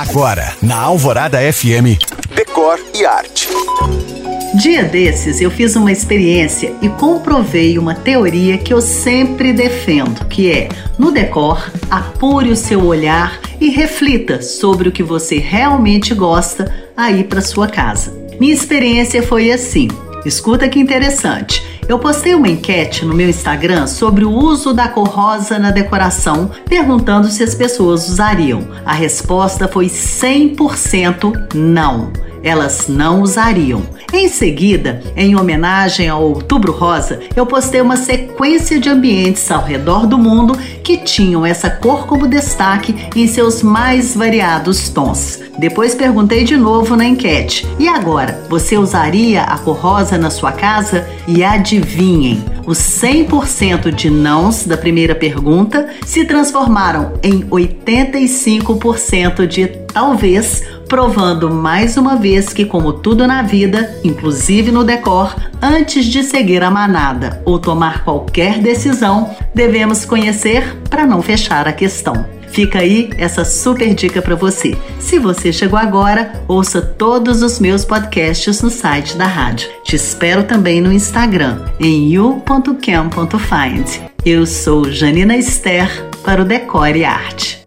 Agora, na Alvorada FM, Decor e Arte. Dia desses eu fiz uma experiência e comprovei uma teoria que eu sempre defendo, que é: no decor, apure o seu olhar e reflita sobre o que você realmente gosta aí para sua casa. Minha experiência foi assim. Escuta que interessante. Eu postei uma enquete no meu Instagram sobre o uso da cor rosa na decoração, perguntando se as pessoas usariam. A resposta foi 100% não elas não usariam. Em seguida, em homenagem ao Outubro Rosa, eu postei uma sequência de ambientes ao redor do mundo que tinham essa cor como destaque em seus mais variados tons. Depois perguntei de novo na enquete: e agora, você usaria a cor rosa na sua casa? E adivinhem, os 100% de nãos da primeira pergunta se transformaram em 85% de talvez, provando mais uma vez que, como tudo na vida, inclusive no decor, antes de seguir a manada ou tomar qualquer decisão, devemos conhecer para não fechar a questão. Fica aí essa super dica para você. Se você chegou agora, ouça todos os meus podcasts no site da rádio. Te espero também no Instagram, em you.cam.find. Eu sou Janina Esther para o Decore Arte.